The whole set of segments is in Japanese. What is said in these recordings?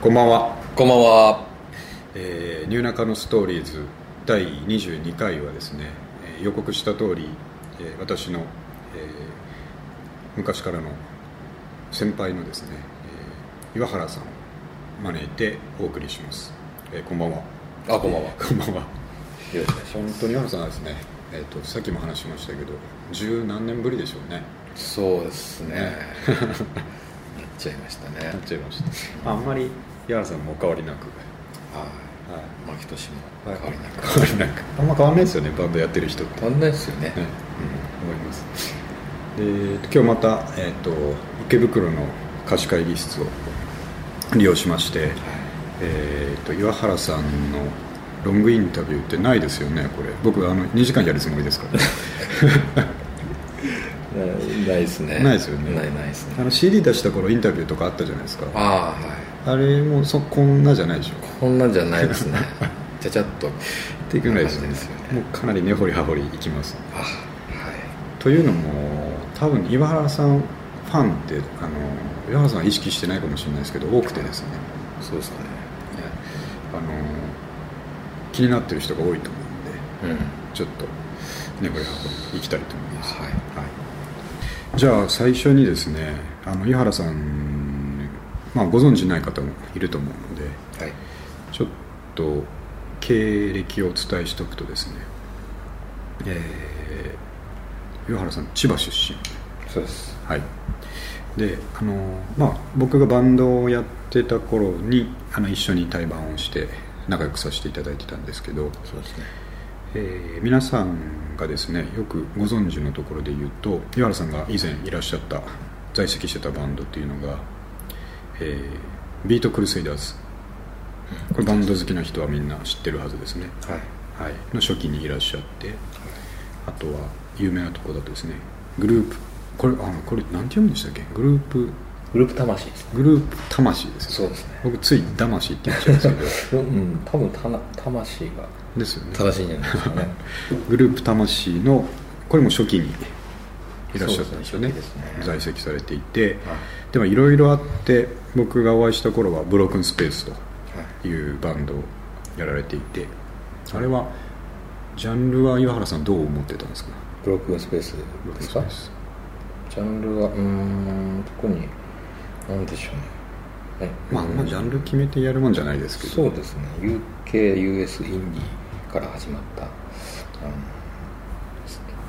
こんばんは、こんばんは。えー、ニューナカのストーリーズ第22回はですね、えー予告した通り、えー私の、えー昔からの先輩のですね、えー岩原さんを招いてお送りします、えーこんばんはあ、こんばんは。よ こんばんは本当に岩原さんはですね、えー、とさっきも話しましたけど十何年ぶりでしょうねす。そうですね。なっちゃいましたね。なっちゃいましたあんまり岩原さんもお変わりなく。はい。はい。牧俊も変わりなく。変わりなく。あんま変わんないですよね。バンドやってる人って。変わんないですよね。ねうん、思います。で今日また、えー、と池袋の貸し会議室を利用しまして、えー、と岩原さんのロングインタビューってないですよねこれ。僕あの2時間やるつもりですから、ないないですね。ないですよね。ないないですね。あの CD 出した頃インタビューとかあったじゃないですか。ああ、はい。あれもそこんなじゃないでしょこんなんじゃないですね。ちゃちゃっと。っていうぐらいですよねね。もうかなり根掘り葉掘りいきますあ、はい。というのも多分岩原さんファンってあの岩原さんは意識してないかもしれないですけど多くてですねそうですかね。あの気になってる人が多いと思うんでうん。ちょっと根掘り葉掘りいきたいと思います、はいじゃあ最初にですねあの岩原さん、まあ、ご存知ない方もいると思うのではい。ちょっと経歴をお伝えしておくとですね、えー岩原さん千葉出身そうです。はい、であの、まあ、僕がバンドをやってた頃にあの一緒に対バンをして仲良くさせていただいてたんですけど、そうですね。えー皆さんがですねよくご存知のところで言うと岩原さんが以前いらっしゃった在籍してたバンドっていうのが、えービートクルセイダーズ。これバンド好きな人はみんな知ってるはずですね、はい。はい、の初期にいらっしゃってあとは有名なところだとですねグループこれあのこれなんて読むんでしたっけ？グループ。グループ魂ですね。グループ魂ですよそうですね。僕つい魂って言っちゃうんですけど。うん、多分たな魂が。ですよね。正しいんじゃないですかね。グループ魂のこれも初期にいらっしゃったんですよね。ね。在籍されていて、はいでもいろいろあって僕がお会いした頃はブロークンスペースとはい。いうバンドをやられていてあれはジャンルは岩原さんどう思ってたんですか？ブロックスペースですか？ジャンルはうーん特に何でしょうね。はいまあ、まあジャンル決めてやるもんじゃないですけど。そうですね。UKUS インディーから始まったあの、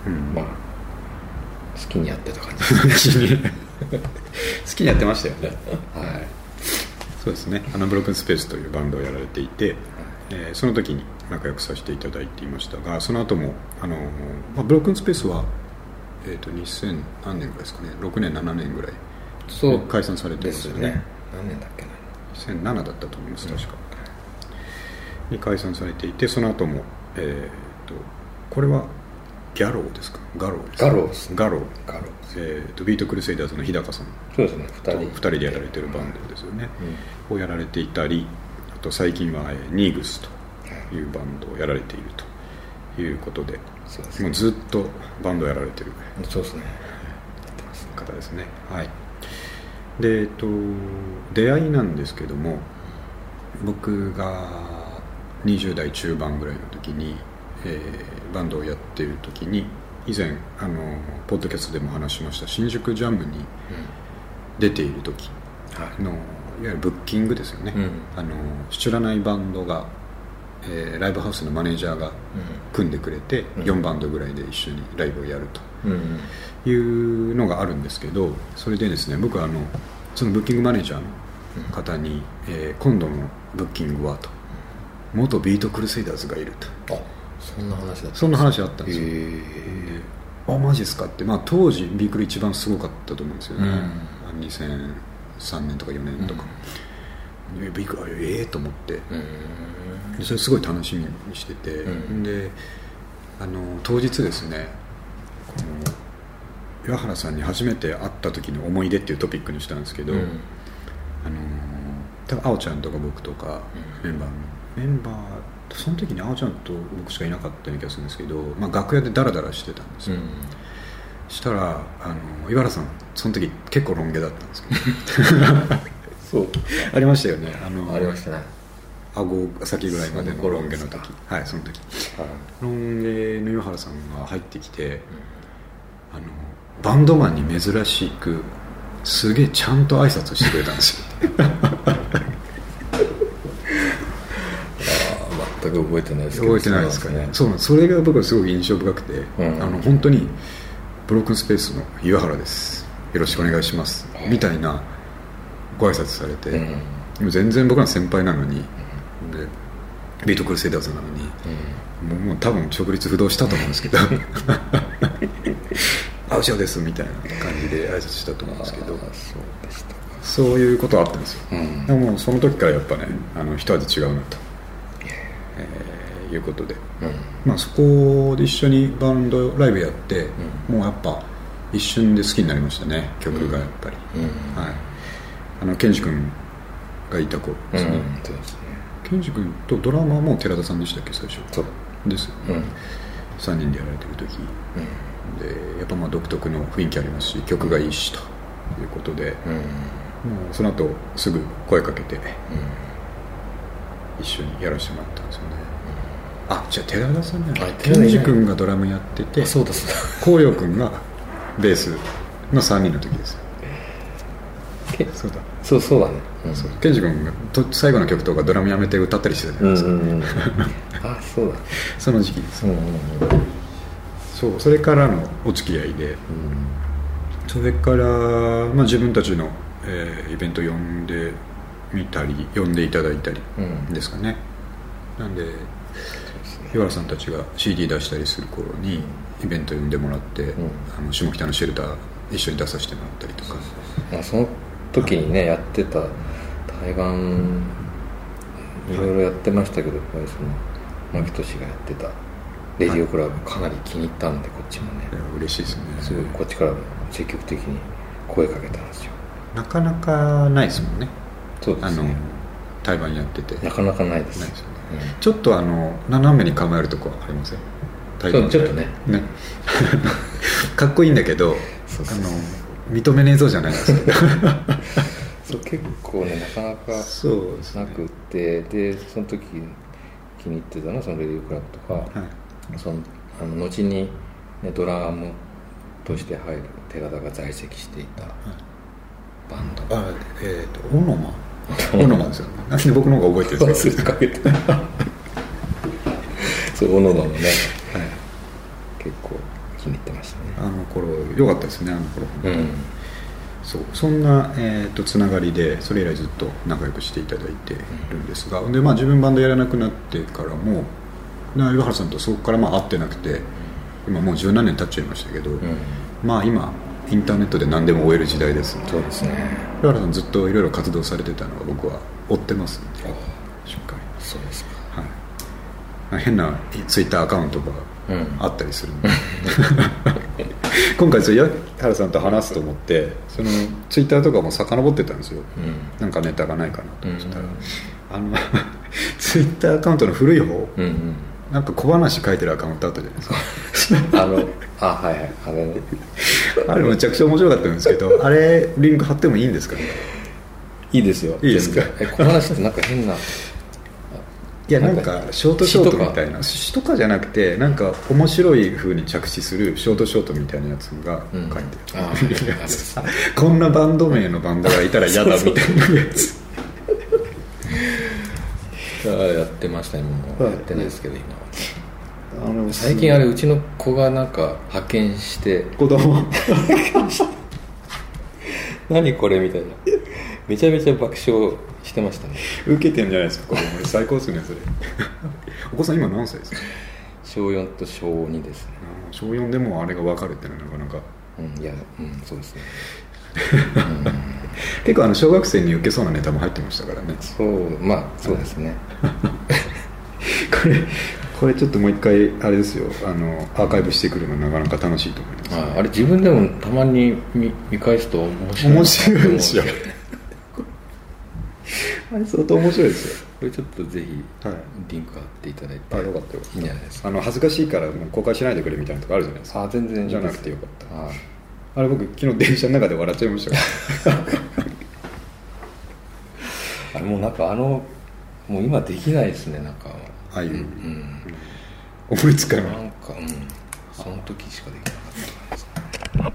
うん。まあ好きにやってた感じ。ですね好きにやってましたよね。はい。そうですね。あのブロークンスペースというバンドをやられていて、えーその時に仲良くさせていただいていましたがその後もあの、まあ、ブロークンスペースは、えー、と2000何年ぐらいですかね。6年7年ぐらいそう。解散されてでますすよね。よね。何年だっけな。2007だったと思います確か、に解散されていてその後もえー、とこれはギャローですか？ガローガローです。ねガロー。ガロー。えー、とビートクルセイダーズの日高さん。そうですね。2と人2人でやられてるバンドですよね、をやられていたりあと最近は、えーニーグスというバンドをやられているということでそうですもうずっとバンドをやられてるそうですね。方ですね。はい。でえっと出会いなんですけども僕が20代中盤ぐらいの時に、えーバンドをやっている時に以前あのポッドキャストでも話しました新宿ジャムに出ている時はい。のいわゆるブッキングですよね、うん。あの知らないバンドが、えーライブハウスのマネージャーが組んでくれて、うん。4バンドぐらいで一緒にライブをやるとうんうん。いうのがあるんですけどそれでですね僕はあのそのブッキングマネージャーの方に、えー今度のブッキングはと。元ビートクルセイダーズがいると。あそんな話だったそんな話あったんですよ、へであマジっすか？って、まあ、当時ビークル一番すごかったと思うんですよね、うん。あの2003年とか4年とか、でビークルええと思って。えうんでそれすごい楽しみにしてて、うん。であの当日ですねこの岩原さんに初めて会った時の思い出っていうトピックにしたんですけど、うん。あの多分あおちゃんとか僕とかメンバーのメンバーその時にあおちゃんと僕しかいなかったような気がするんですけど、まあ、楽屋でダラダラしてたんですよ、うん。したらあの岩原さんその時結構ロン毛だったんですけど。そう。ありましたよね。あのありましたね。顎先ぐらいまでのロン毛の時。はいその時。はい。ロン毛の湯原さんが入ってきて、あのバンドマンに珍しくすげえちゃんと挨拶してくれたんですよ ああ全く覚えてないですけど。覚えてないですかね。そそうそれが僕はすごく印象深くて、うん。あの本当にブロークンスペースの湯原です。よろしくお願いします。みたいなご挨拶されて、うん。でも全然僕ら先輩なのに、でビートクルセイダーズなのに、もうもう多分直立不動したと思うんですけど「あ後ろです」みたいな感じで挨拶したと思うんですけど。そういうことはあったんですよ、うん。でもその時からやっぱねあの一味違うなと、えーいうことで、うん。まあ、そこで一緒にバンドライブやって、もうやっぱ一瞬で好きになりましたね曲がやっぱり、うん。はい。あのケンジ君がいた子。うんですね、そうですね。ケンジ君とドラマーも寺田さんでしたっけ最初。そう。ですよね、うん。3人でやられてる時。うん。でやっぱまあ独特の雰囲気ありますし曲がいいしと。いうことで、うん。もうその後すぐ声かけて。一緒にやらせてもらったんですよね、あじゃあ寺田さんじゃない。あケンジ君がドラムやっててあそうだそうだ。紅葉君がベースの3人の時です。そうだ。そうそうだね。うん。そう。ケンジ君がと最後の曲とかドラムやめて歌ったりしてたじゃないですか、うんうんうん。あそうだ。その時期。ですうんうんうんそう。それからのお付き合いで。それから、まあ、自分たちの、えーイベント呼んでみたり呼んでいただいたりうん。ですかね、なんでそうですね岩原さんたちが CD 出したりする頃にイベント呼んでもらって、ん。あの下北のシェルター一緒に出させてもらったりとか。まあその時にねやってた対岸いろいろやってましたけどやっぱりその牧俊がやってたレディオクラブかなり気に入ったんでこっちもね。嬉しいですね。すごいこっちからも積極的に声かけたんですよ。なかなかないですもんね。そうですね。対バンやってて。なかなかないですちょっとあの斜めに構えるとこありません？そうちょっとね。ね。かっこいいんだけどあの認めねえぞじゃないです。け どそう結構ねなかなかなくってでその時気に入ってたのはそのレディオクラブとか、はい。そのあの後に、ね、ドラムとして入る寺田が在籍していたバンド。あえっ、とオノマ？オノマですよ。ねなんで僕の方が覚えてるんですか？かけてそう小野田もねはい。結構気に入ってましたね。あの頃良かったですねあの頃。うん。そうそんな、えー、とつながりでそれ以来ずっと仲良くしていただいてるんですが、でまあ、自分バンドやらなくなってからもな岩原さんとそこからまあ会ってなくて今もう十何年経っちゃいましたけど、うん。まあ今インターネットで何でも追える時代です。そうですね。岩原さんずっといろいろ活動されてたのは僕は追ってますんで。しっかり。そうですか。はい。まあ変なツイッターアカウントがうん。あったりするんで、今回それ矢原さんと話すと思ってそのツイッターとかも遡ってたんですよ。うん。なんかネタがないかなと思ってたら、うん。あの ツイッターアカウントの古い方うんうんなんか小話書いてるアカウントあったじゃないですか。あのあはいはいあれね。あれめちゃくちゃ面白かったんですけどあれリンク貼ってもいいんですかね？いいですよ。いいですか？小話ってなんか変ないやなんかショートショートみたいな。詩とか。じゃなくてなんか面白い風に着地するショートショートみたいなやつが書いてうんあある、あです こんなバンド名のバンドがいたら嫌だみたいなやつ。あやってましたねも。やってないですけど今は。あの最近あれうちの子がなんか派遣して。子供。何これみたいな。めちゃめちゃ爆笑してましたね。受けてんじゃないですか子供最高ですねそれ。お子さん今何歳ですか？小4と小2ですね。小4でもあれが分かるっていうのはなかなか。うんいやうんそうですね結構あの小学生に受けそうなネタも入ってましたからね。そうまあそうですね。これこれちょっともう一回あれですよ。あのアーカイブしてくるのなかなか楽しいと思います。ああれ自分でもたまに見見返すと面白い。面白いですよ あれ相当面白いですよ。これちょっとぜひはい。リンク貼っていただいてあよかったよいいんじゃないですか。あの恥ずかしいからもう公開しないでくれみたいなとこあるじゃないですか。あ全然いいじゃなくてよかった。ああれ僕昨日電車の中で笑っちゃいましたか あれもうなんかあのもう今できないですねなんかああい。う、うん。思いつかない。なんかうん。その時しかできなかったから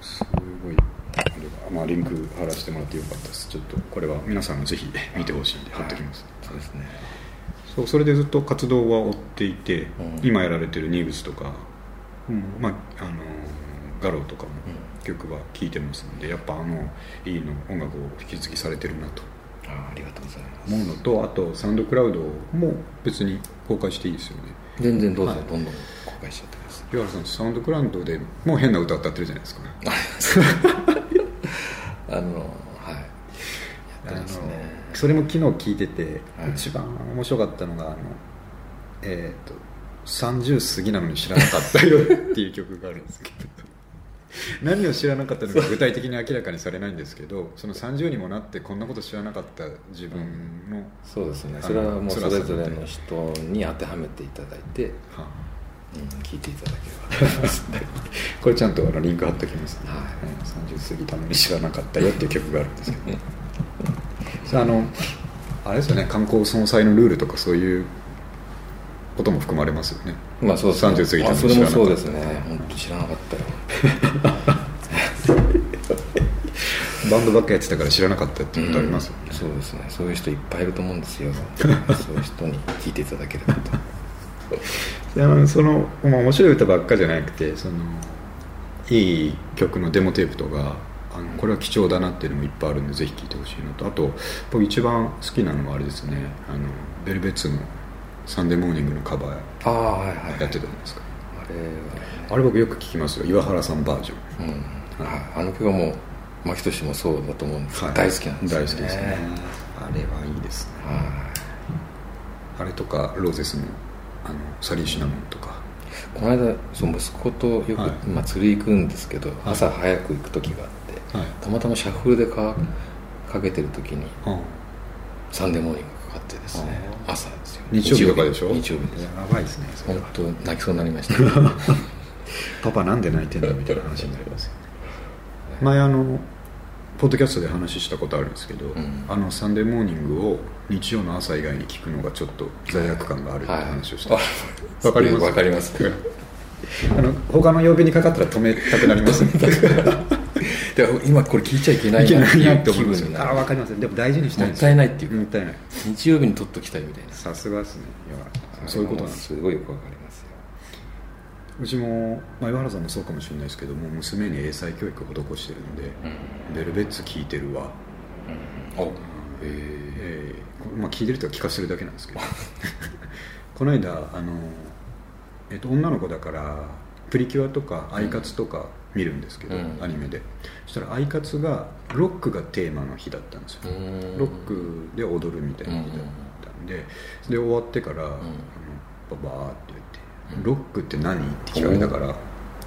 すごい。あれはまあリンク貼らせてもらってよかったですちょっとこれは皆さんもぜひ見てほしいんで貼っておきます、そうですね。そうそれでずっと活動は追っていて、うん。今やられてるニーブスとか、うん。まああのガローとかもう曲は聴いてますのでやっぱあのいいの音楽を引き継ぎされてるなと。あありがとうございます。思うのとあとサウンドクラウドも別に公開していいですよね。全然どうぞはい。どんどん公開しちゃってください岩原さんサウンドクラウドでもう変な歌歌ってるじゃないですか、あのはい。やってますね。それも昨日聞いてて、はい。一番面白かったのがあのえっ、と30過ぎなのに知らなかったよっていう曲があるんですけど何を知らなかったのか具体的に明らかにされないんですけどその30にもなってこんなこと知らなかった自分の、そうですね。それはもうそれぞれの人に当てはめていただいて、はうん、聞いていただければ。と思いますこれちゃんとあのリンク貼っておきますね、はい。うん。30過ぎたのに知らなかったよっていう曲があるんですけど。さああのあれですよね。観光総裁のルールとかそういうことも含まれますよね。まあそうですね。30過ぎたあのに知らなかったそれもそうですね。本当知らなかったよ バンドばっかやってたから知らなかったってことありますよね、うんそうですね。そういう人いっぱいいると思うんですよ。そういう人に聞いていただければと。その、まあ、面白い歌ばっかじゃなくてそのいい曲のデモテープとかあのこれは貴重だなっていうのもいっぱいあるんでぜひ聴いてほしいのと。あと僕一番好きなのはあれですね。あのベルベッツの「サンデーモーニング」のカバーやってたじゃないですか、あれは。あれ僕よく聴きますよ。岩原さんバージョン。うん。はい。あの曲はもう牧俊もそうだと思うんですけど、大好きなんですよ、ね、大好きですね。あれはいいですね。はあれとかローゼスのあのサリーシナモンとか。いこの間そう息子とよく、はい。まあ、釣り行くんですけど、朝早く行く時があって、はい。たまたまシャッフルでかかけてる時にうん「サンデーモーニング」かかってですね。あ朝ですよ。日曜日とかでしょ？日曜日です。やばいですね本当泣きそうになりました。パパなんで泣いてんのみたいな話になりますよね。前あのポッドキャストで話したことあるんですけど、ん。あのサンデーモーニングを日曜の朝以外に聞くのがちょっと罪悪感があるって話をした、はいわかります？わかります。あの他の曜日にかかったら止めたくなりますねで今これ聞いちゃいけないなって気思いますよ分になる。あ分かりますでも大事にしたいもったいないっていう。かもったいない。日曜日に撮っときたいみたいな。さすがですね。そういうことなんですすごいよくわかりますよ。うちも、まあ、岩原さんもそうかもしれないですけども娘に英才教育を施してるんで、ベルベッツ聞いてるわ。お。へえーまあ、聞いてるとは聞かせてるだけなんですけど。この間あの、えっと女の子だからプリキュアとかアイカツとか見るんですけど、うん。アニメで。そしたらアイカツがロックがテーマの日だったんですよ、うん。ロックで踊るみたいな日だったんで、で終わってから、あのババーって言って「ロックって何?」って聞かれたから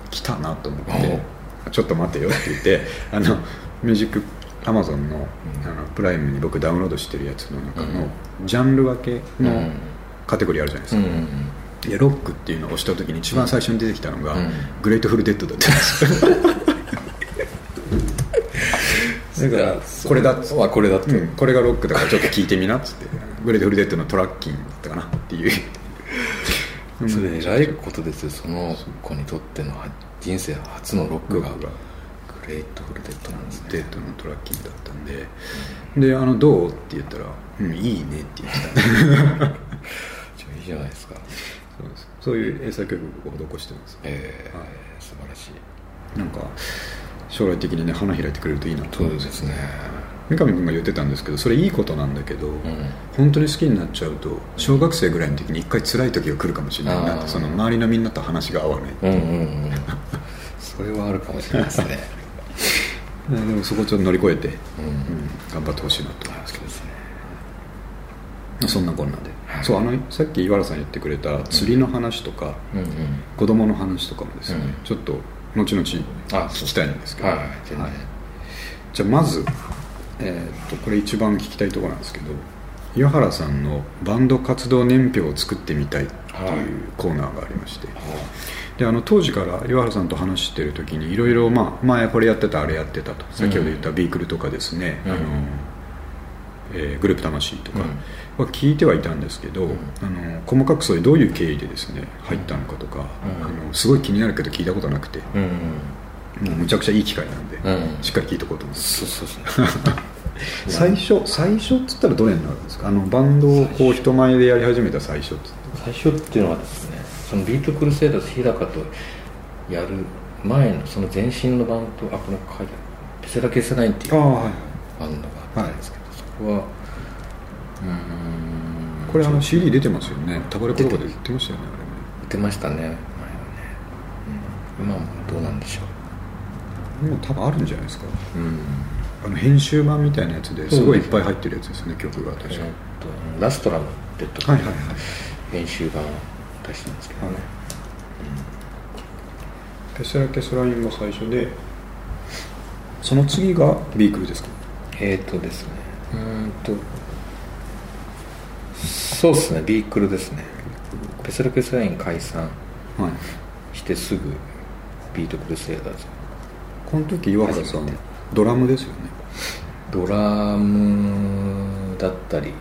来たなと思って「ちょっと待てよ」って言ってあのミュージックアマゾンのあのプライムに僕ダウンロードしてるやつの中のジャンル分けのうん。カテゴリーあるじゃないですか、うんうんでロックっていうのを押した時に一番最初に出てきたのが、うん。グレートフルデッドだったんです。よ だからこれだっつって。あこれだって、うん、これがロックだからちょっと聞いてみなっつって。グレートフルデッドのトラッキンだったかなっていう。それ偉いことですよその子にとっての人生初のロックがグレートフルデッドなんですね。デッドのトラッキンだったんで、であのどう？って言ったら「うんいいね」って言ってた。じゃあいいじゃないですかそうですそういう英才教育を施してます。ええはい。素晴らしい。なんか将来的にね花開いてくれるといいなと思うんそうですね。三上君が言ってたんですけどそれいいことなんだけど、うん。本当に好きになっちゃうと小学生ぐらいの時に一回辛い時が来るかもしれないなってその周りのみんなと話が合わない、うんうんうん。それはあるかもしれないですね。でもそこをちょっと乗り越えて、うん。うん頑張ってほしいなと思いますけど。ね。そんなこんなで、はいそうあのさっき岩原さん言ってくれた釣りの話とか、うんうん。子供の話とかもですね、うん。ちょっと後々聞あきたいんですけど、はいじゃあまず、えーっとこれ一番聞きたいところなんですけど岩原さんのバンド活動年表を作ってみたいというコーナーがありまして、であの当時から岩原さんと話してる時にいろいろまあ前これやってたあれやってたと先ほど言ったビークルとかですね、うん。あのえーグループ魂とかうんは聞いてはいたんですけど、ん。あの細かくそれどういう経緯でですね入ったのかとか、うん。あのすごい気になるけど聞いたことなくて、うん。もうむちゃくちゃいい機会なんで、うん。しっかり聞いとこうと思って。そうそうそう。最初最初っつったらどれになるんですか？あのバンドをこう人前でやり始めた最初っつって最初っていうのはですねそのビートクルセイダーズ日高とやる前のその前身のバンドあこれ書いてあるペセラケスナインっていうバンドがあったんですけど、そこはうーんこれあの CD 出てますよね。タワレコとかで売ってましたよね売ってましたね前はね、うん、今もどうなんでしょあれねもう多分あるんじゃないですか。ううん。あの編集版みたいなやつですごいいっぱい入ってるやつですね曲が確かえーラストラムってとこはいはいはい。編集版を出したんですけどね、テスラケスラインが最初でその次がビークルですか？えーっとですね。うーんとそうですね。ビークルですね。ペセルケスライン解散はい。してすぐビートクルセイダーズこの時岩原さんドラムですよね。ドラムだったり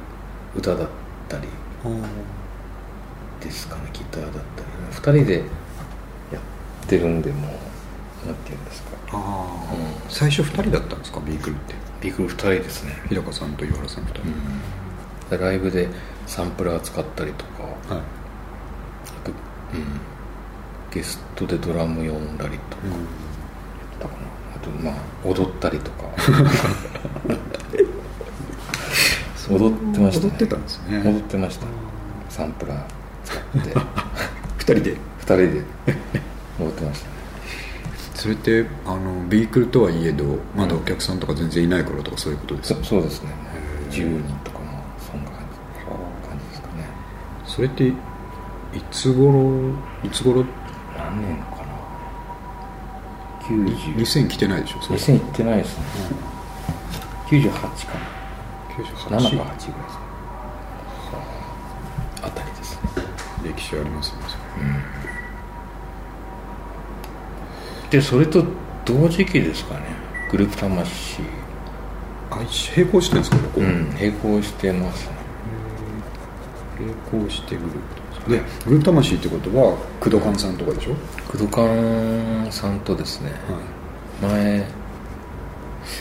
歌だったりですかね。ギターだったり。2人でやってるんでもうなんていうんですか。ああ、うん。最初2人だったんですかビークルって。ビークル2人ですね。日高さんと岩原さん2人、でライブでサンプラー使ったりとかはい。あと、うん、ゲストでドラム呼んだりとか、だかな。あとまあ踊ったりとか。踊ってました、ね、踊ってたんですね。踊ってました。サンプラー。使って2人で？2人で。踊ってましたね。それってあのビークルとはいえどまだお客さんとか全然いない頃とかそういうことですか、そそうですね。10人とかもそんな感じ感じですかねそれっていつ頃いつ頃？何年かな？90 2000来てないでしょそれ。2000いってないですね。98か98な7か8ぐらいですね。あたりですね。歴史ありますねそでそれと同時期ですかね。グループ魂。れあ並行してるんですかここ、うん並行してますね並行してグループでグループ魂ってことは工藤勘さんとかでしょ、工藤勘さんとですね。は前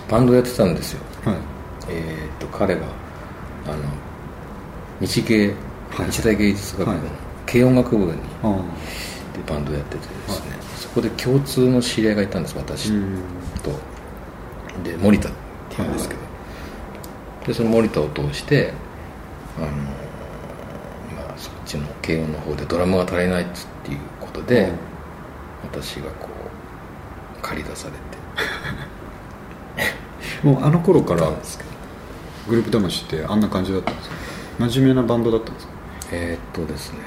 バンドやってたんですよ。いはい。えーっと彼があの日芸、はい。日大芸術学部のはい。軽音楽部にであ。バンドやっててですね、そこで共通の知り合いがいたんです私と。で森田って言うんですけど、でその森田を通してあの、ちの軽音の方でドラムが足りないっていうことで、私がこう借り出されて。もうあの頃からグループ魂ってあんな感じだったんですか？真面目なバンドだったんですか？えーっとですね。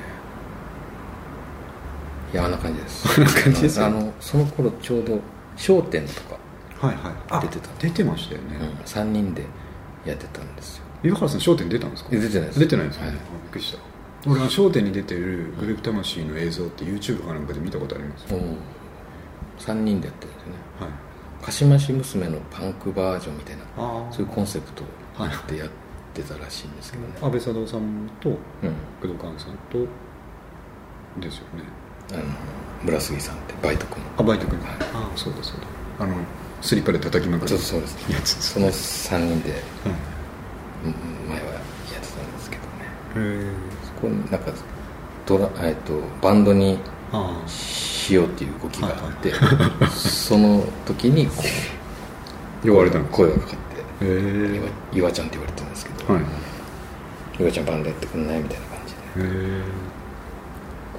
いやあんな感じです。あんな感じですあのその頃ちょうど『笑点』とか、はいはい。あ出てた出てましたよね、うん、3人でやってたんですよ。岩原さん『笑点』出たんですか？え出てないです。出てないんですよね、はい。あびっくりした俺は『笑点』に出てるグループ魂の映像って YouTube かなんかで見たことあります、もう。3人でやってるんですよね。はい。鹿島市娘のパンクバージョンみたいなそういうコンセプトはいでやってたらしいんですけどね、安倍貞夫さんとうん。工藤勘さんとですよね。あの村杉さんってバイト君あバイト君。はい。ああそうだそうだ。あのスリッパで叩きまくるそう そうです。やつその3人で前はやってたんですけどね。へえそこになんかドラ、えっとバンドにあしようっていう動きがあって、その時にこう呼ばれた声がか？かって岩ちゃんって言われてるんですけど、はい。岩ちゃんバンドやってくんないみたいな感じで。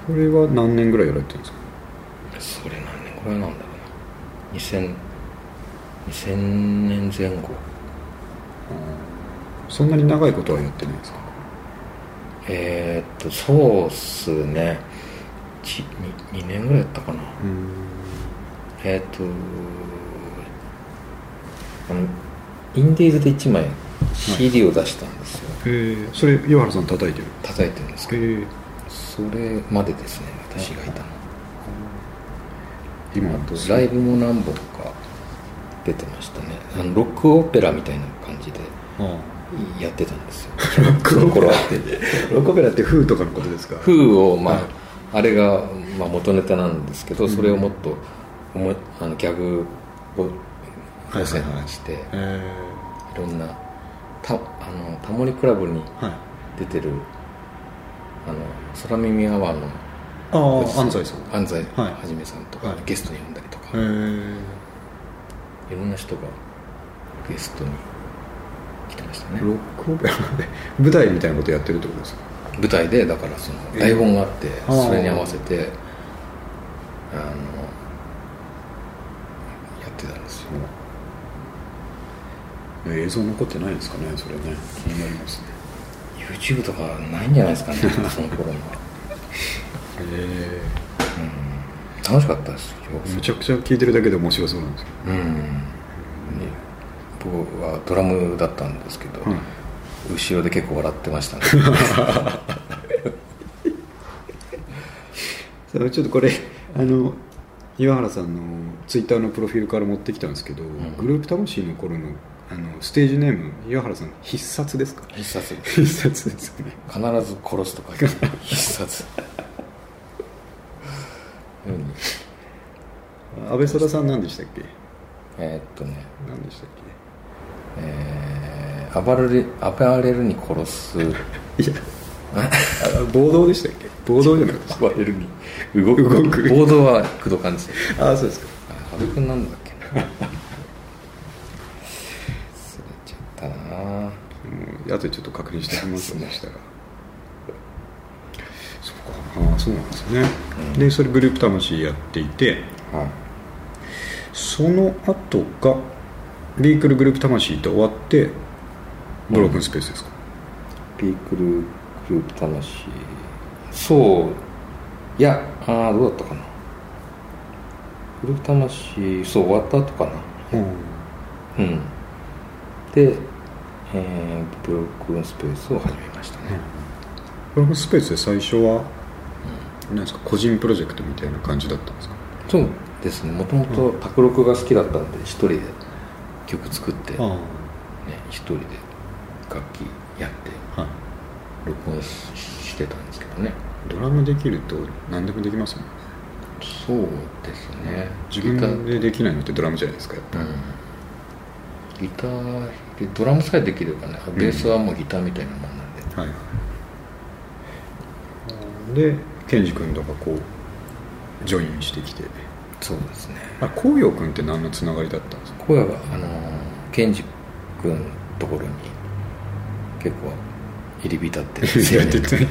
これは何年ぐらいやられてるんですか？それ何年ぐらいなんだろうな。2000 2000年前後。そんなに長いことはやってないですか？えーっとそうっすね。2, 2年ぐらいやったかな。うん。えーっとあのインディーズで1枚 CD を出したんですよ、へえ。それ岩原さん叩いてる？叩いてるんですけど。へえ。それまでですね私がいたの。今ライブも何本か出てましたね。あのロックオペラみたいな感じで。あやってたんですよ。ロックその頃はロックオペラってフーとかのことですか風をまあ、はいあれが、まあ、元ネタなんですけどそれをもっとおもあのギャグをはい路線はいはいして、いろんなたあのタモリクラブに、出てるはいあの空耳アワーのああ安西さん安西はじめさんとか、はいゲストに呼んだりとか、えいー、ろんな人がゲストに来てましたね。ロックオペラで？舞台みたいなことやってるってことですか？舞台でだからその台本があってそれに合わせてあのやってたんですよ。映像残ってないですかね？それね。気になりますね。YouTube とかないんじゃないですかね その頃の。はえ。楽しかったですめちゃくちゃ聞いてるだけで面白そうなんですけうんね僕はドラムだったんですけど、ど、はい後ろで結構笑ってましたね。ちょっとこれあの岩原さんのツイッターのプロフィールから持ってきたんですけど、ん。グループ魂の頃のあのステージネーム岩原さん必殺ですか？必殺。必殺ですよね。必ず殺すとか。必殺。うん安倍貞さん何でしたっけ？えーっとね。何でしたっえー、暴れる暴れるに殺す。けいや。あ暴動でしたっけ？暴動じゃなかった。暴れるに。動く。動く。暴動は工藤勘ですよああそうですか。阿部君なんだっけな。忘れちゃったな。もう後でちょっと確認してきますでしたらそうかああそうなんですね、でそれグループ魂やっていてはい。その後がビークルグループ魂って終わってブロークンスペースですか、ピークルグループ魂。そう。いやああどうだったかな。グループ魂そう終わった後かな。うん。うん。で、えー、ブロックンスペースを始めましたね、ブロークンスペースで最初は何ですか個人プロジェクトみたいな感じだったんですか？そうですね。もともと卓録が好きだったんで一人で曲作って、ね、あ一人で楽器やってあはい。録音ししてたんですけどね。ドラムできると何でもできますもんそうですね。自分でできないのってドラムじゃないですかやっぱうん。ギターでドラムさえできればねベースはもうギターみたいなもんなんで、はい。でケンジ君とかこうジョインしてきてそうですね。あ紅葉君って何のつながりだったんですか？声があのケンジ君のところに結構入り浸ってやってて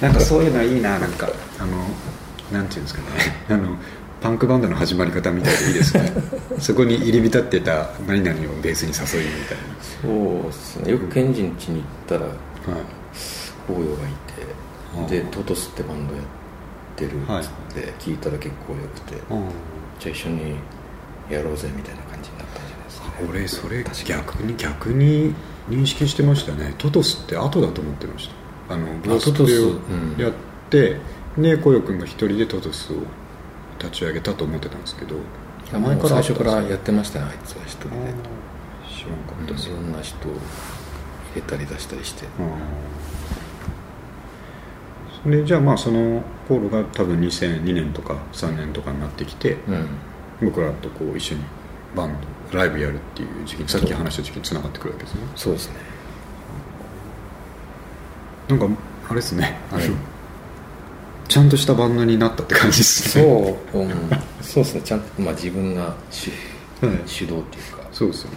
なんかそういうのはいいななんか。あのなんていうんですかね。あのパンクバンドの始まり方みたいでいいですね。そこに入り浸ってた何々をベースに誘いみたいそうですね。よくケンジん家に行ったらな、はい、紅葉がいてでトトスってバンドやってるっつって聞いたら結構よくて、じゃあ一緒にやろうぜみたいな感じになったんじゃないですか、ね、俺それ逆に逆に認識してましたね。トトスって後だと思ってました。あのブロスプレをやって、で紅葉君が一人でトトスを立ち上げたと思ってたんですけど。いやもう最初からやってましたねあいつは一人で。知らんかった。いろんな人を入れたり出したりして。それじゃあまあそのポールが多分2002年とか3年とかになってきて、うん。僕らとこう一緒にバンドライブやるっていう時期にさっき話した時期につながってくるわけですね。そうですね。なんかあれですね。あの、はい。ちゃんとしたバンドになったって感じですね。そう、うん、そうですね。ちゃんと、まあ、自分が主う、はい、主導っていうか。そうですよね。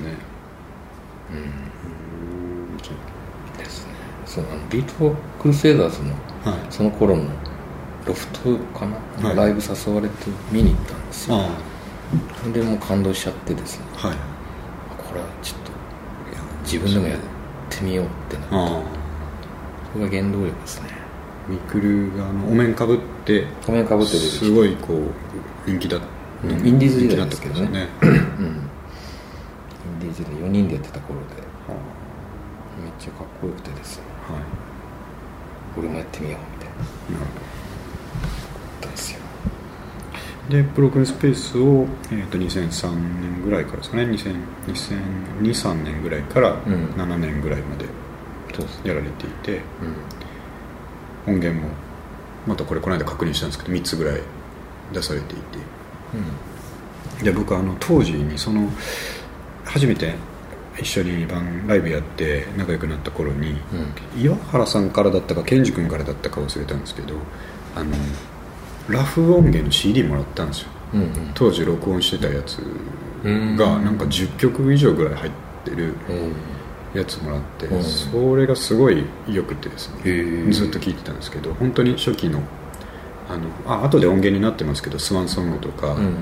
うん。ですね。そうあのビートクルセイダーズのはいその頃のロフトかな、はい。ライブ誘われて見に行ったんですよ。でもう感動しちゃってですね。あはい。これはちょっと自分でもやってみようってなって。それが原動力ですね。ミクルがお面かぶってお面かぶってすごいこう人気だうんインディーズ時代ですけどね。ね。うん。インディーズで4人でやってた頃で。はめっちゃかっこよくてですね。あはい俺もやってみようみたいななるほったんですよ。どでブロークンスペースを、えー、と2003年ぐらいからですかね。20022003年ぐらいからん7年ぐらいまでやられていて、うん。音源もまたこれこの間確認したんですけど3つぐらい出されていて。で僕あの当時にその初めて一緒にバンライブやって仲良くなった頃に、岩原さんからだったかケンジ君からだったか忘れたんですけどあのラフ音源の CD もらったんですよ。うんうん。当時録音してたやつうん。がなんか10曲以上ぐらい入ってるうん。やつもらってうん。それがすごい良くてですね。ずっと聴いてたんですけど本当に初期のあのあ後で音源になってますけど「スワンソング」とか、うん。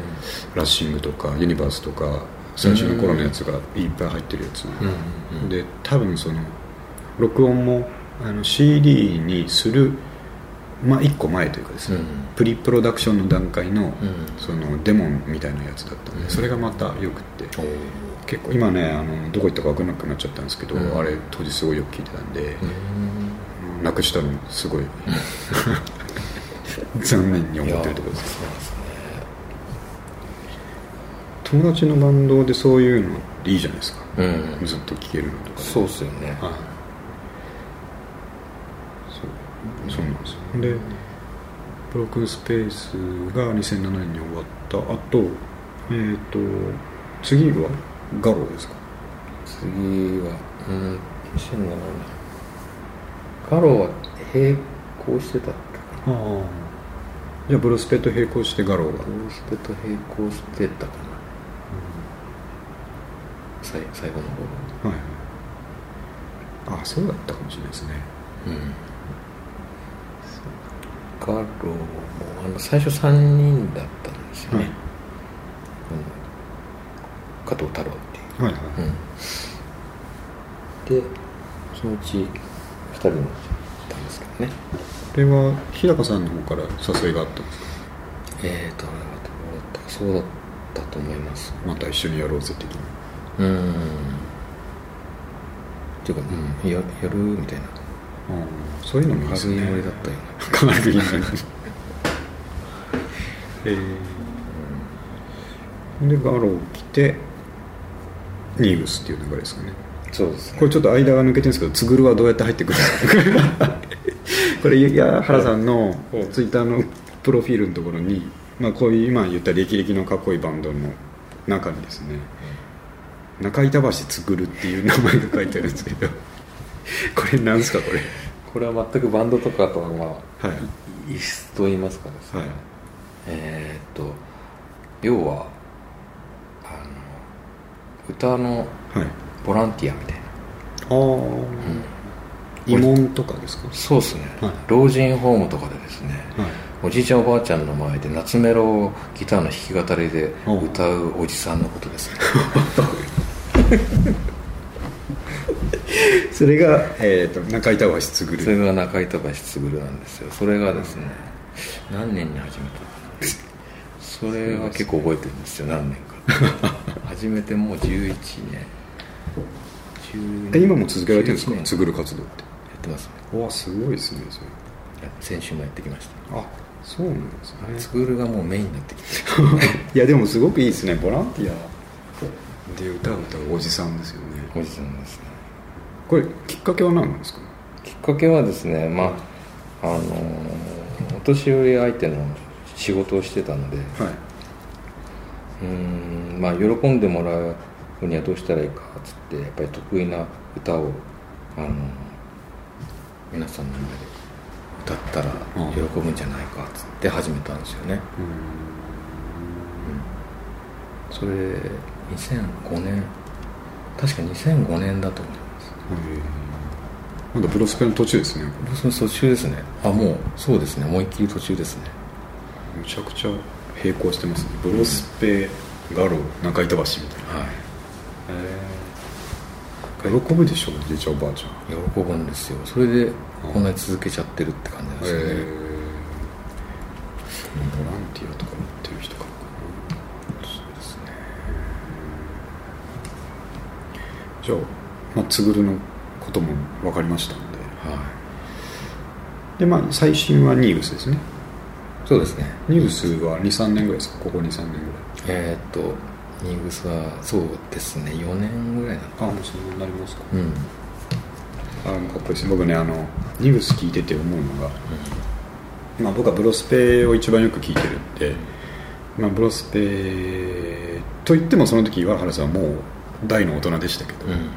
ラッシング」とか「ユニバース」とか最初の頃のやつがいっぱい入ってるやつ、で多分その録音もあの CD にする、まあ、1個前というかですね、うんプリプロダクションの段階の,、うん。そのデモンみたいなやつだったんで、うん。それがまたよくって。結構今ねあのどこ行ったか分からなくなっちゃったんですけど、うん。あれ当時すごいよく聞いてたんで、うん。なくしたのすごい 残念に思ってるところです友達のバンドでそういうのっていいじゃないですか、うん。ずっと聴けるのとかそうっすよね。はい。そう。そうなんですよ。でブロークンスペースが2007年に終わった後えっ、と次はガローですか？次はうん2007年ガロは並行してたっけああ。じゃあブロスペと並行してガローがゴースペと並行してたかな最最後の頃はいああそうだったかもしれないですね。うん。ガロもあの最初3人だったんですよね、はい。うん。加藤太郎っていう。はいはい、うん、でそのうち2人になっちゃったんですけどね。これは日高さんの方から誘いがあったんですか？えーとあれはどうだったそうだったと思います。また一緒にやろうぜ的にうん。っていうか、うん、ややるみたいな。ああそういうのもいいですね。軽いノリだったよ。うなかなりいいねえー、でガロー来てニーブスっていう流れですかね。そうですね。これちょっと間が抜けてるんですけどつぐるはどうやって入ってくるんですか。これ矢原さんのうんツイッターのプロフィールのところに、まあ、こういう今言った歴々のかっこいいバンドの中にですね中板橋つぐるっていう名前が書いてあるんですけど これなんですかこれ？これは全くバンドとかとはまあはい。異質と言いますかですね、はい。えーっと要はあの歌のはい。ボランティアみたいな。ああ、慰問とかですか？そうですね、はい。老人ホームとかでですね、はい。おじいちゃんおばあちゃんの前で夏メロをギターの弾き語りでお歌うおじさんのことですね それが、えー、と中板橋つぐそれるが中板橋卓なんですよ。それがですね何年に始めたそれは結構覚えてるんですよ。何年か。始めてもう11年。12え今も続けられてるんです11年。かつぐる活動って。やってますね。わすごいですねそれ。先週もやってきました。あそうなんですね。つぐるがもうメインになってきて いやでもすごくいいですね。ボランティアで歌う歌うおじさんですよね。おじさんですね。これきっかけは何なんですか？きっかけはですねまああのーお年寄り相手の仕事をしてたのではい。うーんまあ喜んでもらうにはどうしたらいいかっつってやっぱり得意な歌をあの皆さんの前で歌ったらうん。喜ぶんじゃないかっつって始めたんですよね、それ2005年確か2005年だと思います。まだブロスペの途中ですねその途中ですね。あもうそうですね。思いっきり途中ですね。むちゃくちゃ並行してますね。ブロスペガロ中板橋みたいな。はい。喜ぶでしょおじいちゃんおばあちゃん。喜ぶんですよ。それでこんなに続けちゃってるって感じなんですよね、ボランティアとかやってる人かなそうですねじゃあ、まあ、つぐるのことも分かりましたんで。はでまあ最新はニーブスですね。いそうですね。ニグスは23年ぐらいですか？ここ23年ぐらい。えーっとニグスはそうですね。4年ぐらいなのかあもうそんなりますか？うん。あかっこいいです。ね僕ねあのニグス聞いてて思うのが、まあ、僕はブロスペを一番よく聞いてるんで、まあ、ブロスペといってもその時岩原さんはもう大の大人でしたけど、うん。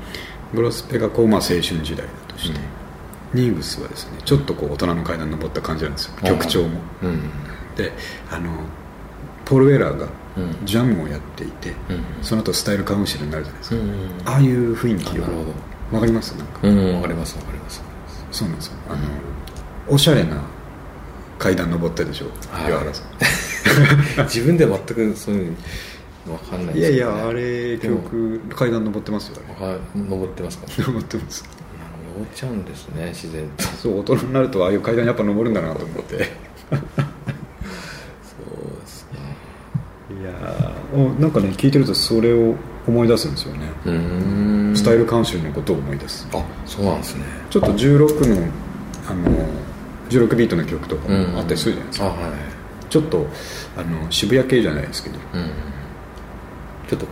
ブロスペがこう、まあ、青春時代だとして、ニグスはですねちょっとこう大人の階段登った感じなんですよ。曲調も。うん。であのポール・ウェラーがうん。ジャムをやっていて、うん。その後スタイルカウンシルになるじゃないですか、うんああいう雰囲気をあなるほわかります？なんか。どうかりますわかります。そうなんですよ。あの、おしゃれな階段登ったでしょ、はい。岩原さん。自分では全くそういうのわかんないいやいですけどねやあれでも。曲階段登ってますよあれ。はい登ってますか？登ってます。登っちゃうんですね自然と。そう大人になるとああいう階段やっぱ登るんだなと思って。そうですね。いやなんかね聞いてるとそれを思い出すんですよね、うーん。スタイルカウンシルのことを思い出す。あそうなんですね。ちょっと16のあの16ビートの曲とかもあったりするじゃないですか、あはい。ちょっとあの渋谷系じゃないですけど。うんちょっと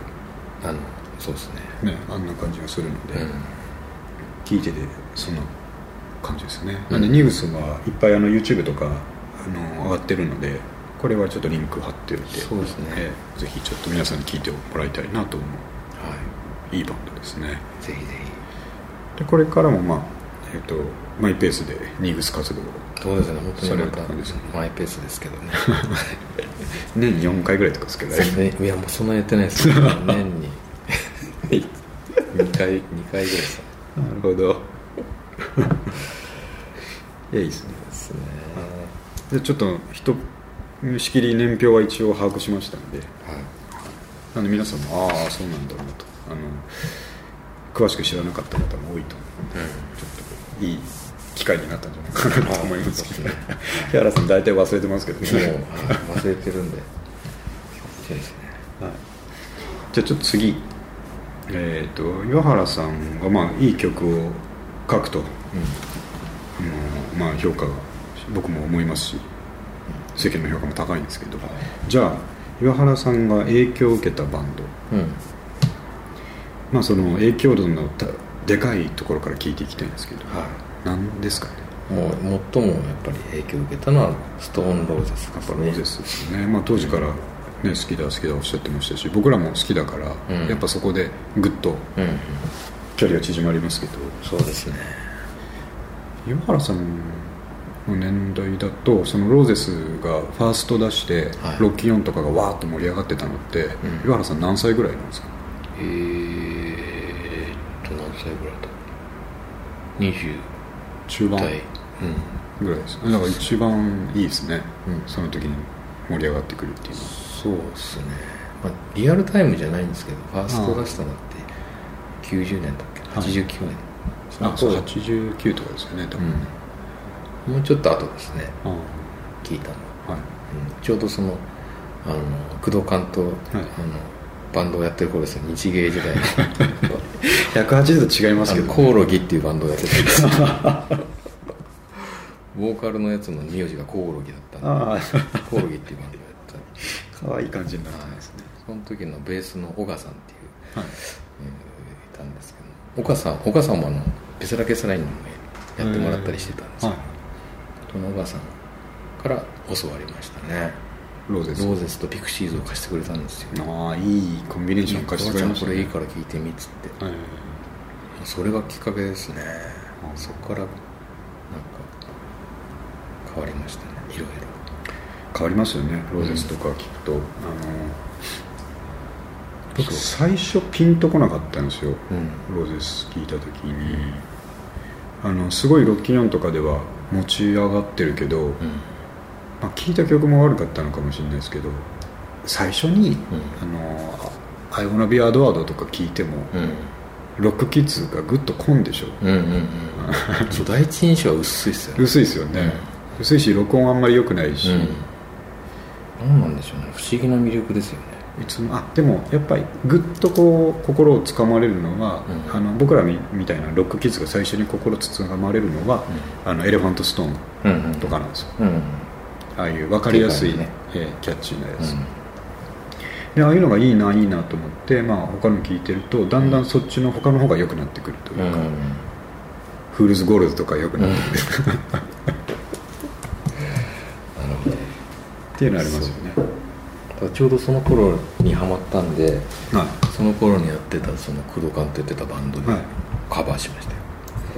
あのそうですね。ねあんな感じがするので、うん。聞いててそんな感じですね、なん。でニグスはいっぱいあの YouTube とかあの上がってるのでこれはちょっとリンク貼っておいてそうですね。ええぜひちょっと皆さんに聞いてもらいたいなと思はい。いいバンドですね。いぜひぜでこれからもまあえっ、とマイペースでニグス活動をひそうですね本当にまた感じですねマイペースですけどね。年4回ぐらいとかですけどね。ねいやもうそんなやってないです。け ど年に2回二回ぐらいです。なるほど。いやいいですね。ですねでちょっと人しきり年表は一応把握しましたので。はい。なので皆さんもああそうなんだなと。あの詳しく知らなかった方も多いと思う。ので、ちょっといい機会になったんじゃないかなと思いますけどあ木原さん大体忘れてますけどもうね、はい忘れてるんで。そうですねはい、じゃあちょっと次えっ、と岩原さんがまあいい曲を書くと、あのまあ評価が僕も思いますし世間の評価も高いんですけど、じゃあ岩原さんが影響を受けたバンド。うん、うんまあその影響度のたでかいところから聞いていきたいんですけど、は何ですか？ねいもう最もやっぱり影響を受けたのはストーンローゼスやっぱローゼスですよね、まあ、当時から、ね、好きだ好きだおっしゃってましたし僕らも好きだから、うん。やっぱそこでぐっとうん、うん、距離が縮まりますけど。そうですね。岩原さんの年代だとそのローゼスがファースト出して、はい。ロッキーオンとかがわーっと盛り上がってたのって、ん。岩原さん何歳ぐらいなんですか？えーっと何歳ぐらいだ20中盤ぐらいですだから一番いいですね、うん。その時に盛り上がってくるっていうのは。そうですね、まあ、リアルタイムじゃないんですけどファースト出したのって90年だっけ？はい。89年、あそう。の頃89とかですよね多分。ね、うん、もうちょっと後ですね。あ聞いたの、あはい。うん、ちょうどそのあの工藤館と、あのバンドをやってる頃ですよ。日芸時代。の180度違いますけど、あのコオロギっていうバンドをやってた。んですよボーカルのやつの名字がコオロギだったんあでコオロギっていうバンドをやってた。あ可愛い感じになってますね。その時のベースの小さんっていう、はい。えーいたんですけど。岡さん岡さんもあのベスラケスラインにもやってもらったりしてたんですよ、はい。その小さんから教わりましたねローゼス。ローゼスとピクシーズを貸してくれたんですよ。ああいいコンビネーション貸してくれましたこね。れいいから聞いてみっつって。はい。それがきっかけですね。うん。そこからなんか変わりましたね。いろいろ。変わりますよね。ローゼスとか聞くと、あの僕最初ピンとこなかったんですよ、うん。ローゼス聞いた時に。あのすごいロッキンオンとかでは持ち上がってるけど、うんまあ、聞いた曲も悪かったのかもしれないですけど最初にうん「あの I wanna be adored」とか聞いても、うん。ロックキッズがグッとこんでしょ。うんうんうん そう第一印象は薄いっすよね。薄いですよね、薄いし録音あんまり良くないし、うん。何なんでしょうね。不思議な魅力ですよね。いつもあでもやっぱりぐっとこう心をつかまれるのは、うん。あの僕らみみたいなロックキッズが最初に心つかまれるのは、あのエレファントストーンうんうん。とかなんですよ、うんああいう分かりやすい、ねえーキャッチーなやつ、うん。でああいうのがいいないいなと思って、まあ、他の聞いてるとだんだんそっちの他の方が良くなってくるというか、Fools Gold とか良くなってくる、なるほどっていうのありますよね。ちょうどその頃にハマったんではその頃にやってたその工藤館って言ってたバンドではい。カバーしましたよ。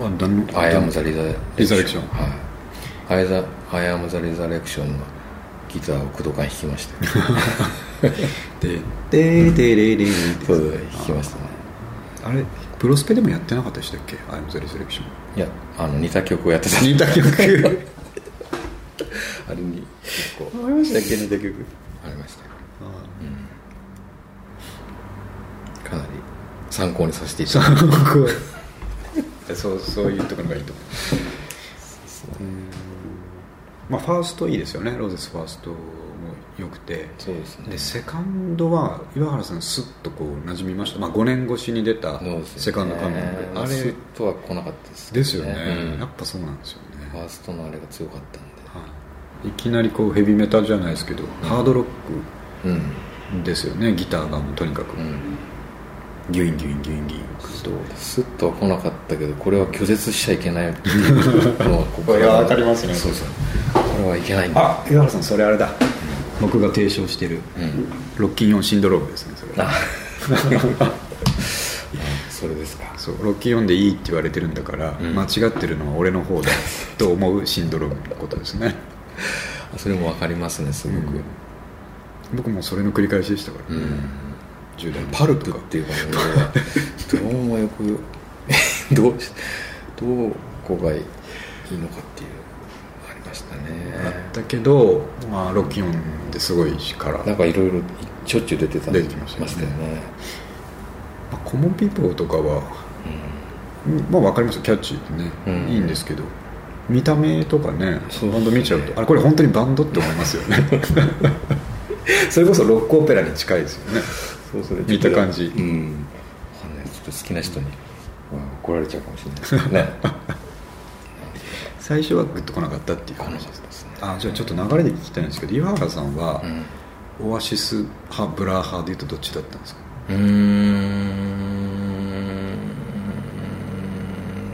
いあだん「I Am the Resur- Resurrection。はい「I the I Am the Resurrection」のギターを工藤館弾きました。よ ででででででそう弾きましたねあれプロスペでもやってなかったでしたっけ「アイム・ザ・リセレクションいやあの似た曲をやってた」似た曲あれに結構ありましたっけ似た曲ありましたよかなり参考にさせていただいてそうそういうところがいいと思ううんまあファーストいいですよね。ローゼスファーストも良くて。そうですね。でセカンドは岩原さんスッとこう馴染みました、まあ、5年越しに出たセカンドカムイング。あスッれとは来なかったですですよね、うん。やっぱそうなんですよね、ファーストのあれが強かったんはい、いきなりこうヘビメタじゃないですけど、ハードロッでうんクですよね。ギターがもうとにかく、うんギュインギュインギュインギュインとスッとは来なかったけどこれは拒絶しちゃいけないっていうのはここいやわかりますねそうそうこれはいけないんだあ岩原さんそれあれだ僕が提唱してるうんロッキン4シンドロームですねそれあそれですかそうロッキン4でいいって言われてるんだから、うん間違ってるのは俺の方だと思うシンドロームのことですねそれもわかりますねすごく、僕もそれの繰り返しでしたからね、うん10代パルプっていう番組は。どうもよくどうしどこがいいのかっていうありましたねだけど、まあ、ロッキオンですごいからなんかいろいろしょっちゅう出てた出てきましたよねねまあコモンピーポーとかは、うんまあ分かりますキャッチーでね、うんいいんですけど見た目とかねバンド見ちゃうとあれこれ本当にバンドって思いますよねそれこそロックオペラに近いですよねそうそれ見た感じ。うん。わかんない。ちょっと好きな人に。怒られちゃうかもしれない。ですけどね。最初はグッと来なかったっていう話ですですね。あじゃあちょっと流れで聞きたいんですけど岩原さんはう、ん。オアシス派ブラー派でいうとどっちだったんですか？うー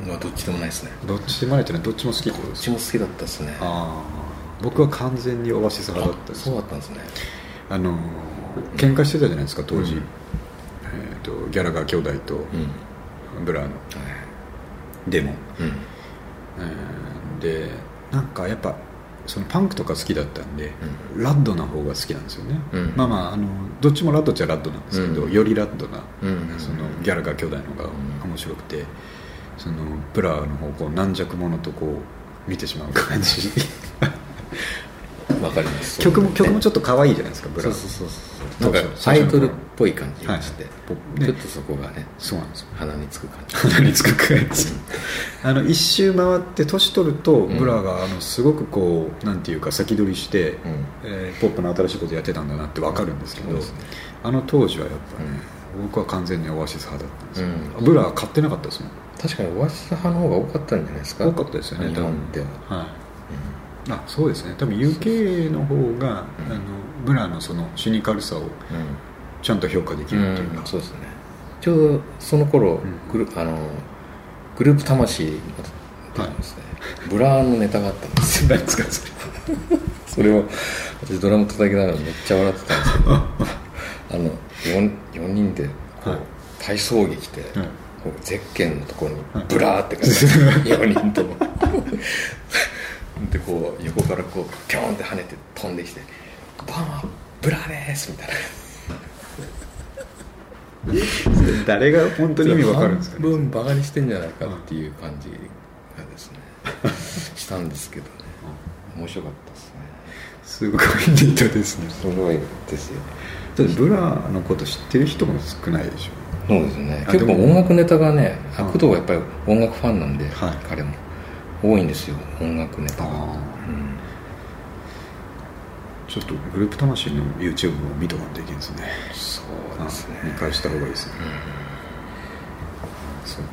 ん。まあどっちでもないですね。どっちでもないっていうのはどっちも好きってことどっですか？ちも好きだったですね。ああ僕は完全にオアシス派だったんですそうだったんですね。あの喧嘩してたじゃないですか当時、うん。えー、とギャラガー兄弟とうん。ブラーのデモ、うん。えーでなんかやっぱそのパンクとか好きだったんで、ラッドな方が好きなんですよね、うん。まあまああのどっちも lad っちゃ lad なんですけど、うん。より lad な、うん。そのギャラガー兄弟の方が面白くて、そのブラーの方をこう軟弱者とこう見てしまう感じわかります。曲も曲もちょっと可愛いじゃないですかブラー。そうそうそうそうなんかアイドルっぽい感じがして、はい。ちょっとそこがねそうなんですよ。鼻につく感じ。鼻につくくらいですあの一周回って年取ると、ん。ブラがあのすごくこうなんていうか先取りして、うん。えーポップの新しいことやってたんだなって分かるんですけど、そうですね。あの当時はやっぱね、僕は完全にオアシス派だったんですよ、うん。ブラは買ってなかったですもん。確かにオアシス派の方が多かったんじゃないですか？多かったですよね日本では。はいあそうですね。多分 UK の方が、あのブラのそのシニカルさをちゃんと評価できうん、るっていうか、そうですね。ちょうどその頃、ん。グルあのグループ魂ですね、ブラーのネタがあったんですよ。何ですかそれ。それを私ドラム叩きながらめっちゃ笑ってたんですけど あの 4, 4人でこう、はい。体操着着て、はい。こうゼッケンのところにはい。ブラーって書いてある4人ともでこう横からこうピョーンって跳ねて飛んできて「バーマブラーです」みたいな。誰が本当に意味わかるんですかね？半分バカにしてんじゃないかっていう感じがですね したんですけどね。面白かったですね。すごいネタですね。すごいですよ。だってブラのこと知ってる人も少ないでしょ。そうですね。あ結構音楽ネタがねうん工藤はやっぱり音楽ファンなんで、はい。彼も多いんですよ音楽ネタが、あうん。ちょっとグループ魂の YouTube を見とかんといけんですね。そうですね。あ見返した方がいいですね、そう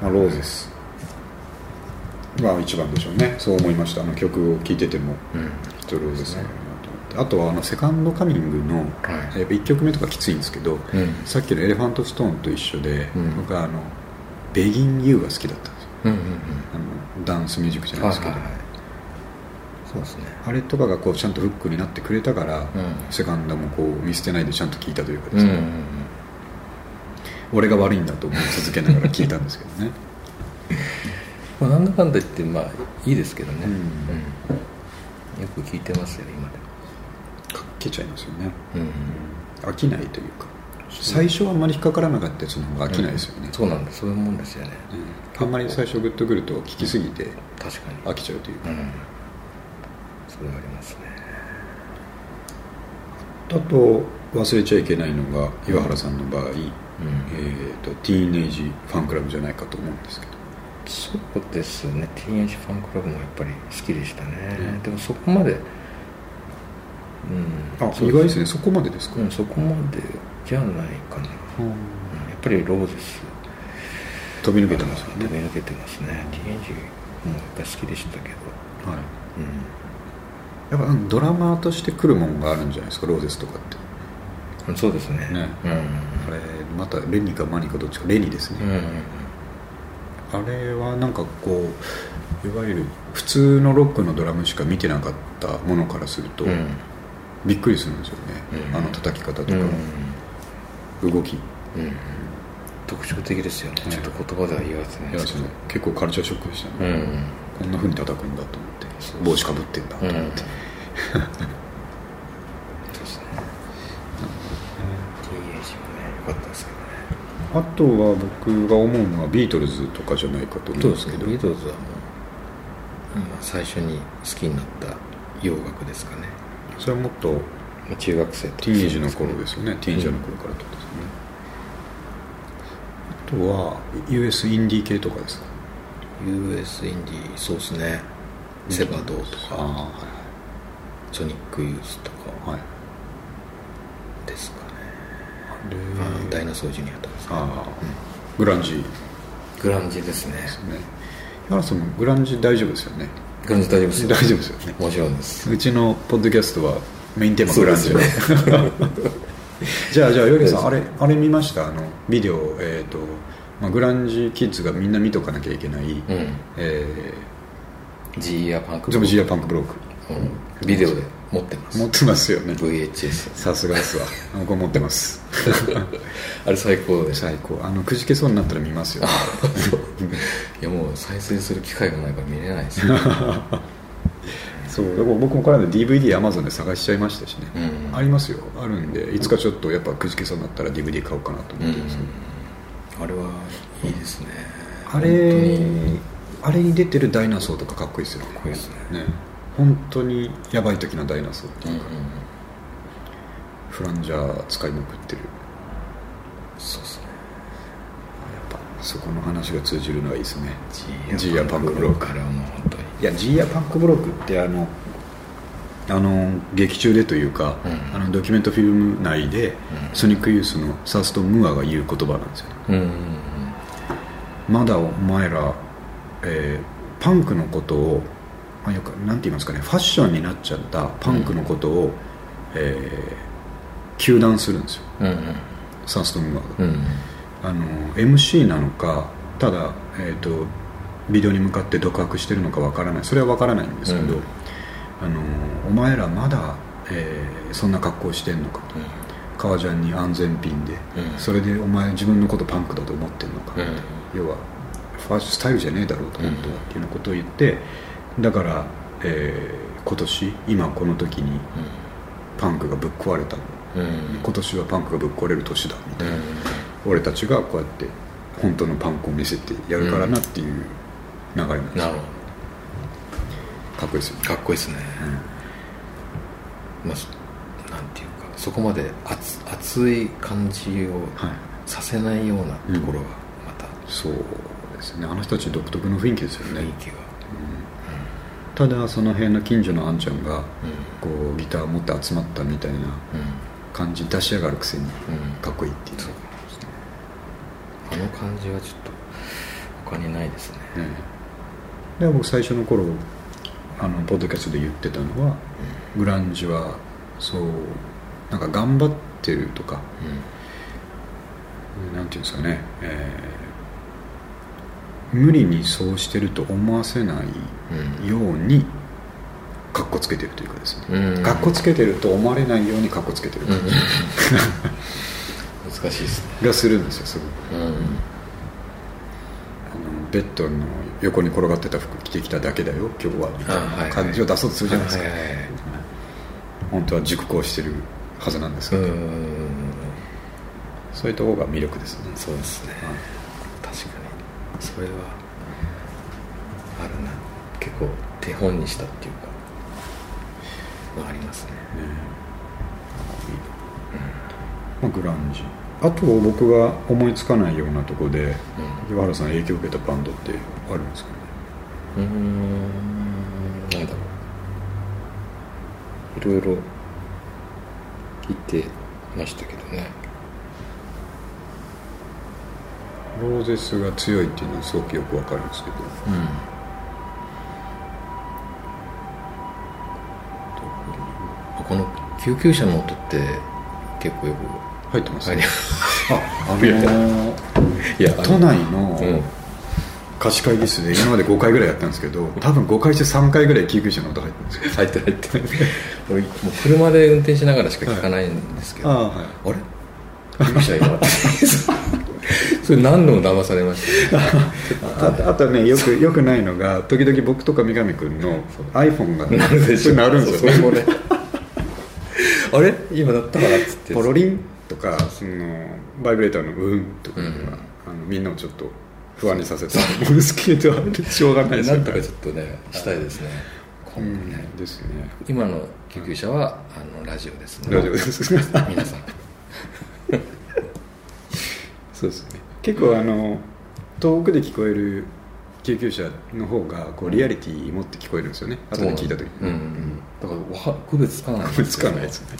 まあローゼス。が一番でしょうね。そう思いました。あの曲を聴いてても。うん。ストローですねあとはあの Second Coming の、はい。やっぱ1曲目とかきついんですけど、うん。さっきの「 Elephant Stone」と一緒で、うん。僕はあの「ベギン・ユー」が好きだった。んですようんうんうん。あのダンスミュージックじゃないですけど、はいはい。はいそうですね。あれとかがこうちゃんとフックになってくれたから、うん。セカンドもこう見捨てないでちゃんと聴いたというかうんうんですね、俺が悪いんだと思い続けながら聴いたんですけどね。まあ、なんだかんだ言ってまあいいですけどね、うん。うん。よく聞いてますよ今でかっけちゃいますよね。も、うん。飽きないというか最初はあんまり引っかからなかったやつの方が飽きないですよね、そうなんだ。そういうもんですよね。うん。あんまり最初グッとくると聞きすぎて確かに。飽きちゃうというか、うん。それはありますね。あと忘れちゃいけないのが岩原さんの場合、えー、とティーンエイジファンクラブじゃないかと思うんですけど。そうですね。ティーンエイジファンクラブもやっぱり好きでしたね、うん。でもそこまでうん。あ意外ですね。そこまでですか、うんそこまでじゃないかな、うん。やっぱりローゼス飛び抜けてますよね。飛び抜けてますね。ティーンジもやっぱり好きでしたけど。はい。うやっぱうんドラマーとして来るもんがあるんじゃないですかローゼスとかって。んそうですね。ね。うん。あれまたレニかマニかどっちかレニですね、うんうんあれはなんかこういわゆる普通のロックのドラムしか見てなかったものからすると、うん。びっくりするんですよね、うん。あの叩き方とか、うん動き。いうん。特徴的ですよね、うんちょっと言葉では言わせないやですけど。結構カルチャーショックでしたね、うんこんな風に叩くんだと思って帽子かぶってんだとうん思って、そうですね。TH もね良かったですけどね。あとは僕が思うのはビートルズとかじゃないかと思うんですけど。ビートルズはもう、まあ最初に好きになった洋楽ですかね。それはもっとまあ中学生とティーンエイジの頃ですよね。ティーンエイジの頃からと。ですよね、あとは US インディー系とかですか？US インディーそうですね。セバドーとかはソニックユースとかいはい。はいですかね。であダイナソージュニアとかですね。ああ。グランジ。グランジですね。ですね。山田さんもグランジ大丈夫ですよね？グランジ大丈夫ですよ。大丈夫ですよね。もちろんです。うちのポッドキャストはメインテーマグランジ じゃあじゃあヨギさんあれあれ見ました？あのビデオえっ、と、まあ、グランジキッズがみんな見とかなきゃいけない、うん。え The Year Punk、The Year Punk Broke。うん。ビデオで持ってます。持ってますよね。VHS さすがですわ。僕持ってます。あれ最高で。最高。あのくじけそうになったら見ますよ、いやもう再生する機会がないから見れないですよ、そう。だから僕もこの間 DVD アマゾンで探しちゃいましたしね、うんありますよ。あるんでいつかちょっとやっぱくじけそうになったら DVD 買おうかなと思ってます、あれはいいですね。あれあれに出てるダイナソーとかかっこいいですよね。かっこいいですね。ね。本当にやばい時のダイナソーってうんうんいうか、フランジャー使いまくってる。そうですね。やっぱそこの話が通じるのはいいですね。 The Year Punk Broke。あれはもう本当にいや The Year Punk Broke ってあのあの劇中でというか、うん。あのドキュメントフィルム内で、うん。ソニックユースのサーストン・ムーアが言う言葉なんですよね。うんうんまだお前ら、えーパンクのことを、まあ、よくなんて言いますかねファッションになっちゃったパンクのことを、えー糾弾するんですよ。うんうん。サースト・ムーアが、うんあの MC なのかただ、えー、とビデオに向かって独白してるのかわからない。それはわからないんですけど、うん。あのお前らまだ、えーそんな格好してんのか。と革ジャンに安全ピンで、うん。それでお前自分のことパンクだと思ってんのか、うん。要はファッションスタイルじゃねえだろうと思って、うん。っていうようなことを言ってだから、えー今年今この時にパンクがぶっ壊れた。うんうん。今年はパンクがぶっ壊れる年だ。みたいな、うん。俺たちがこうやって本当のパンクを見せてやるからなっていう流れなんですよ、なるほかっこいいです。よかっこいいですね、まあそなんていうかそこまで熱熱い感じをはいさせないようなところがまた。そうですね。あの人たち独特の雰囲気ですよね。雰囲気が、ただその辺の近所のあんちゃんがうん。こうギター持って集まったみたいなうん。感じ出し上がるくせにうん。かっこいいっていう、そうあの感じはちょっと他にないですね。ねで僕最初の頃あのポッドキャストで言ってたのは、グランジはそうなんか頑張ってるとか、なんていうんですかね、えー無理にそうしてると思わせないようにかっこつけてるというかですね、うん。かっこつけてると思われないようにかっこつけてるうん。難しいですね。がするんですよすごく。うん。あのベッドの横に転がってた服着てきただけだよ今日はみたいない感じを出そうとするじゃないですか、はいはいはい本当は熟考してるはずなんですけど、うんそういうところが魅力ですね。そうですね。はい。確かに。それはあるな。結構手本にしたっていうか。はありますね。ねまあ、グランジあと僕が思いつかないようなところでう岩原さん影響を受けたバンドってあるんですかね？うーん。なんだろう。いろいろ聞いてましたけどね。ローゼスが強いっていうのはすごくよくわかるんですけど。うん。この救急車の音って結構よく入ってます入りああのーいや都内うん。の貸し会議室で今まで5回ぐらいやったんですけど多分5回して3回ぐらい救急車の音入ってるんですよ。入ってる。入ってもう車で運転しながらしか聞かないんですけど、ああはい。あれ？救急車今 それ何度も騙されました？ああとねよくよくないのが時々僕とか三上君の iPhone がなるんですよね。あれ？今鳴ったかな？っつって。ポロリン？とかそのバイブレーターのブーンとかが、うん。あのみんなをちょっと不安にさせてるんですけどしょうがないですよなんとかちょっとねしたいですね。う今後ね、んですね。今の救急車はあのラジオですね。大丈夫です。皆さん。そうですね。結構あの遠くで聞こえる救急車の方がこうリアリティ持って聞こえるんですよね。後で聞いた時うん、だからわ区別つかないんつかないですね